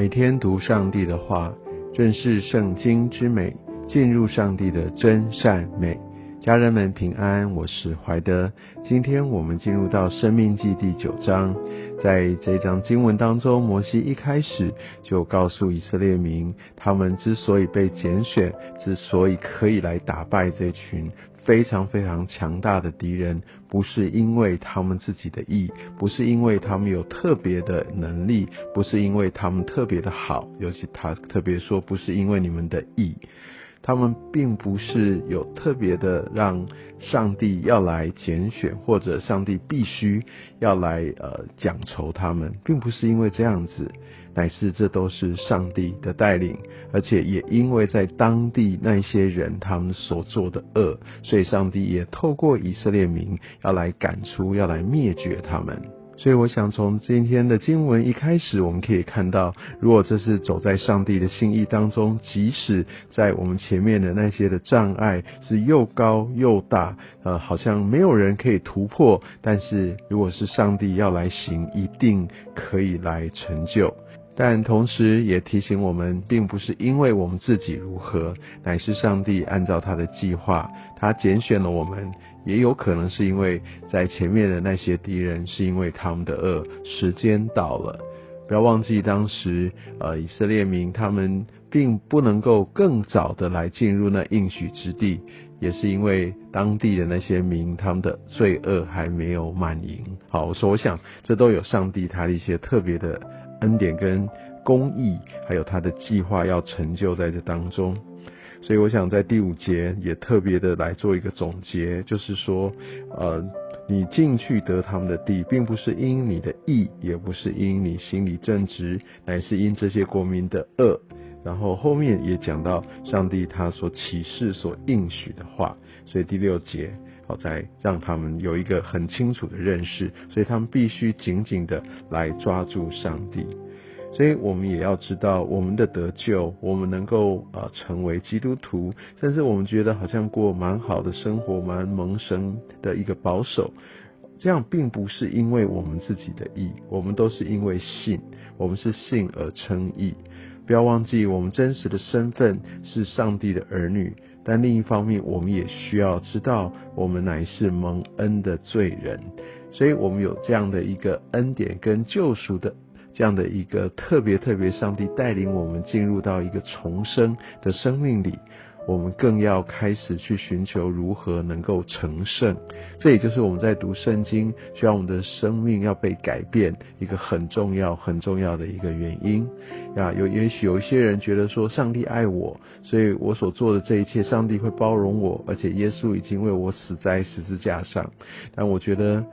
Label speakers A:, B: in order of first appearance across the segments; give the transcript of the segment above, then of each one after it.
A: 每天读上帝的话，认识圣经之美，进入上帝的真善美。家人们平安，我是怀德。今天我们进入到《生命记》第九章，在这章经文当中，摩西一开始就告诉以色列民，他们之所以被拣选，之所以可以来打败这群非常非常强大的敌人，不是因为他们自己的意，不是因为他们有特别的能力，不是因为他们特别的好，尤其他特别说，不是因为你们的意。他们并不是有特别的让上帝要来拣选，或者上帝必须要来呃奖酬他们，并不是因为这样子，乃是这都是上帝的带领，而且也因为在当地那些人他们所做的恶，所以上帝也透过以色列民要来赶出，要来灭绝他们。所以，我想从今天的经文一开始，我们可以看到，如果这是走在上帝的心意当中，即使在我们前面的那些的障碍是又高又大，呃，好像没有人可以突破，但是如果是上帝要来行，一定可以来成就。但同时也提醒我们，并不是因为我们自己如何，乃是上帝按照他的计划，他拣选了我们。也有可能是因为在前面的那些敌人，是因为他们的恶，时间到了。不要忘记，当时呃以色列民他们并不能够更早的来进入那应许之地，也是因为当地的那些民他们的罪恶还没有满盈。好，我说我想这都有上帝他的一些特别的恩典跟公义，还有他的计划要成就在这当中。所以我想在第五节也特别的来做一个总结，就是说，呃，你进去得他们的地，并不是因你的义，也不是因你心里正直，乃是因这些国民的恶。然后后面也讲到上帝他所启示、所应许的话。所以第六节，好在让他们有一个很清楚的认识，所以他们必须紧紧的来抓住上帝。所以我们也要知道，我们的得救，我们能够啊成为基督徒，甚至我们觉得好像过蛮好的生活，蛮蒙神的一个保守，这样并不是因为我们自己的义，我们都是因为信，我们是信而称义。不要忘记，我们真实的身份是上帝的儿女，但另一方面，我们也需要知道，我们乃是蒙恩的罪人，所以我们有这样的一个恩典跟救赎的。这样的一个特别特别，上帝带领我们进入到一个重生的生命里，我们更要开始去寻求如何能够成圣。这也就是我们在读圣经，需要我们的生命要被改变一个很重要很重要的一个原因。啊，有也许有一些人觉得说，上帝爱我，所以我所做的这一切，上帝会包容我，而且耶稣已经为我死在十字架上。但我觉得，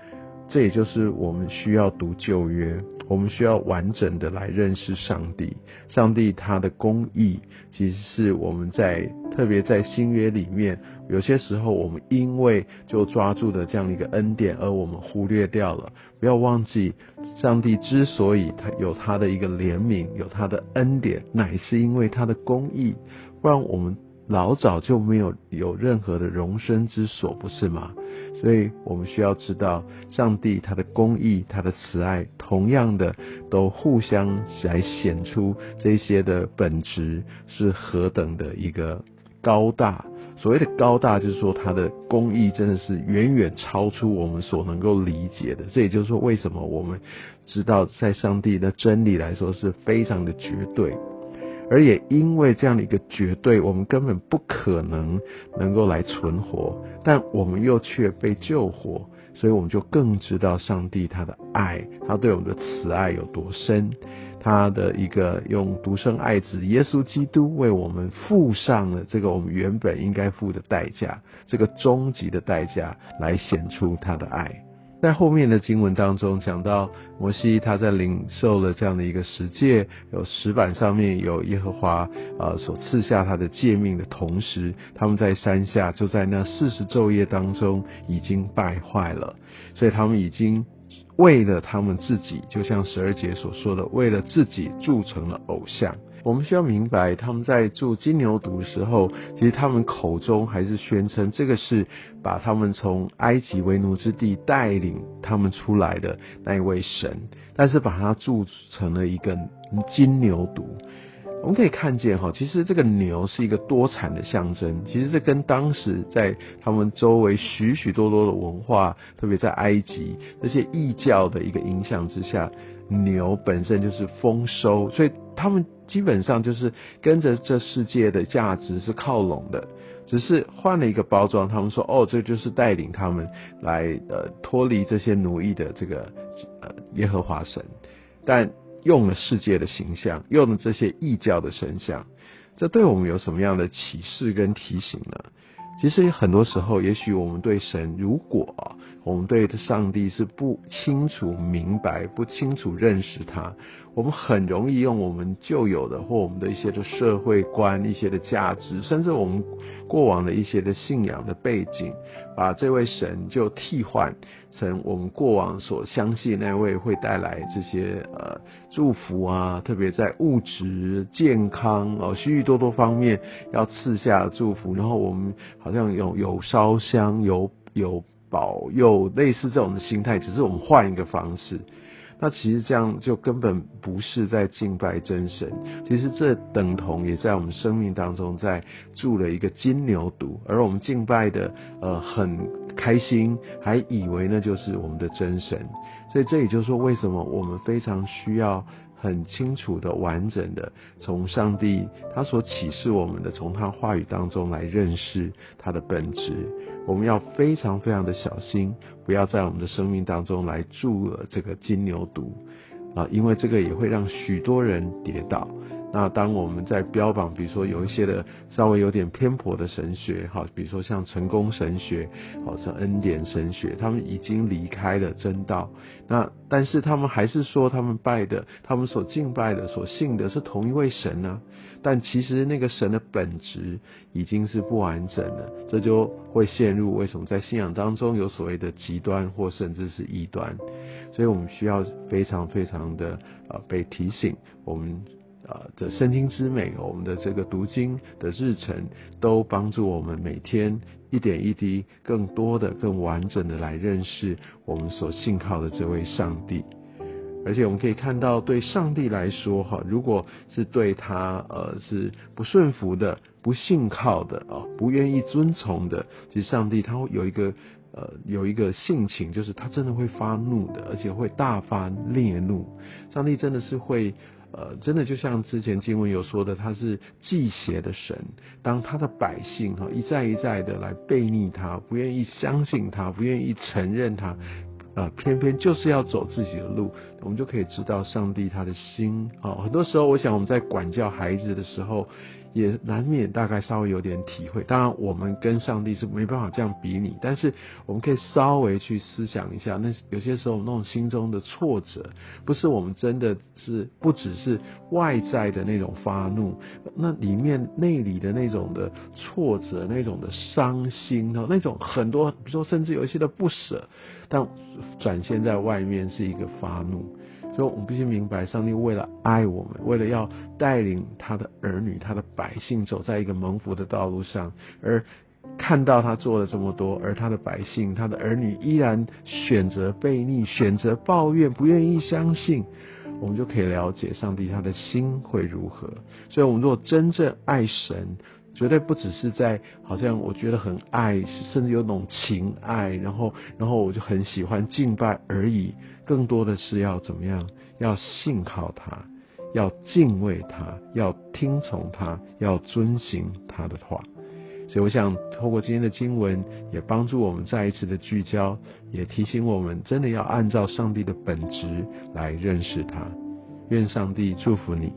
A: 这也就是我们需要读旧约。我们需要完整的来认识上帝，上帝他的公义，其实是我们在特别在新约里面，有些时候我们因为就抓住的这样一个恩典，而我们忽略掉了。不要忘记，上帝之所以他有他的一个怜悯，有他的恩典，乃是因为他的公义，不然我们老早就没有有任何的容身之所，不是吗？所以我们需要知道，上帝他的公义、他的慈爱，同样的都互相来显出这些的本质是何等的一个高大。所谓的高大，就是说他的公义真的是远远超出我们所能够理解的。这也就是说，为什么我们知道在上帝的真理来说是非常的绝对。而也因为这样的一个绝对，我们根本不可能能够来存活，但我们又却被救活，所以我们就更知道上帝他的爱，他对我们的慈爱有多深，他的一个用独生爱子耶稣基督为我们付上了这个我们原本应该付的代价，这个终极的代价来显出他的爱。在后面的经文当中讲到，摩西他在领受了这样的一个十诫，有石板上面有耶和华啊所赐下他的诫命的同时，他们在山下就在那四十昼夜当中已经败坏了，所以他们已经为了他们自己，就像十二节所说的，为了自己铸成了偶像。我们需要明白，他们在住金牛犊的时候，其实他们口中还是宣称这个是把他们从埃及为奴之地带领他们出来的那一位神，但是把它铸成了一个金牛犊。我们可以看见哈，其实这个牛是一个多产的象征。其实这跟当时在他们周围许许多多的文化，特别在埃及那些异教的一个影响之下，牛本身就是丰收，所以他们基本上就是跟着这世界的价值是靠拢的，只是换了一个包装。他们说哦，这就是带领他们来呃脱离这些奴役的这个呃耶和华神，但。用了世界的形象，用了这些异教的神像，这对我们有什么样的启示跟提醒呢？其实很多时候，也许我们对神，如果我们对上帝是不清楚明白、不清楚认识他，我们很容易用我们旧有的或我们的一些的社会观、一些的价值，甚至我们过往的一些的信仰的背景，把这位神就替换成我们过往所相信那位会带来这些呃祝福啊，特别在物质、健康哦许许多多方面要赐下祝福，然后我们。好像有有烧香，有有保佑，类似这种的心态，只是我们换一个方式。那其实这样就根本不是在敬拜真神，其实这等同也在我们生命当中在住了一个金牛犊，而我们敬拜的呃很开心，还以为那就是我们的真神。所以这也就是说，为什么我们非常需要。很清楚的、完整的，从上帝他所启示我们的，从他话语当中来认识他的本质。我们要非常非常的小心，不要在我们的生命当中来注了这个金牛犊啊，因为这个也会让许多人跌倒。那当我们在标榜，比如说有一些的稍微有点偏颇的神学，哈，比如说像成功神学，好像恩典神学，他们已经离开了真道，那但是他们还是说他们拜的，他们所敬拜的、所信的是同一位神呢？但其实那个神的本质已经是不完整了，这就会陷入为什么在信仰当中有所谓的极端或甚至是异端？所以我们需要非常非常的呃被提醒，我们。啊，这圣经之美，我们的这个读经的日程，都帮助我们每天一点一滴，更多的、更完整的来认识我们所信靠的这位上帝。而且我们可以看到，对上帝来说，哈，如果是对他呃是不顺服的、不信靠的啊，不愿意遵从的，其实上帝他会有一个呃有一个性情，就是他真的会发怒的，而且会大发烈怒。上帝真的是会。呃，真的就像之前经文有说的，他是祭邪的神。当他的百姓哈一再一再的来背逆他，不愿意相信他，不愿意承认他，呃，偏偏就是要走自己的路，我们就可以知道上帝他的心啊。很多时候，我想我们在管教孩子的时候。也难免大概稍微有点体会，当然我们跟上帝是没办法这样比拟，但是我们可以稍微去思想一下，那有些时候那种心中的挫折，不是我们真的是不只是外在的那种发怒，那里面内里的那种的挫折，那种的伤心哦，那种很多，比如说甚至有一些的不舍，但展现在外面是一个发怒。所以，我们必须明白，上帝为了爱我们，为了要带领他的儿女、他的百姓走在一个蒙福的道路上，而看到他做了这么多，而他的百姓、他的儿女依然选择背逆、选择抱怨、不愿意相信，我们就可以了解上帝他的心会如何。所以，我们如果真正爱神，绝对不只是在好像我觉得很爱，甚至有种情爱，然后然后我就很喜欢敬拜而已。更多的是要怎么样？要信靠他，要敬畏他，要听从他，要遵行他的话。所以我想透过今天的经文，也帮助我们再一次的聚焦，也提醒我们真的要按照上帝的本质来认识他。愿上帝祝福你。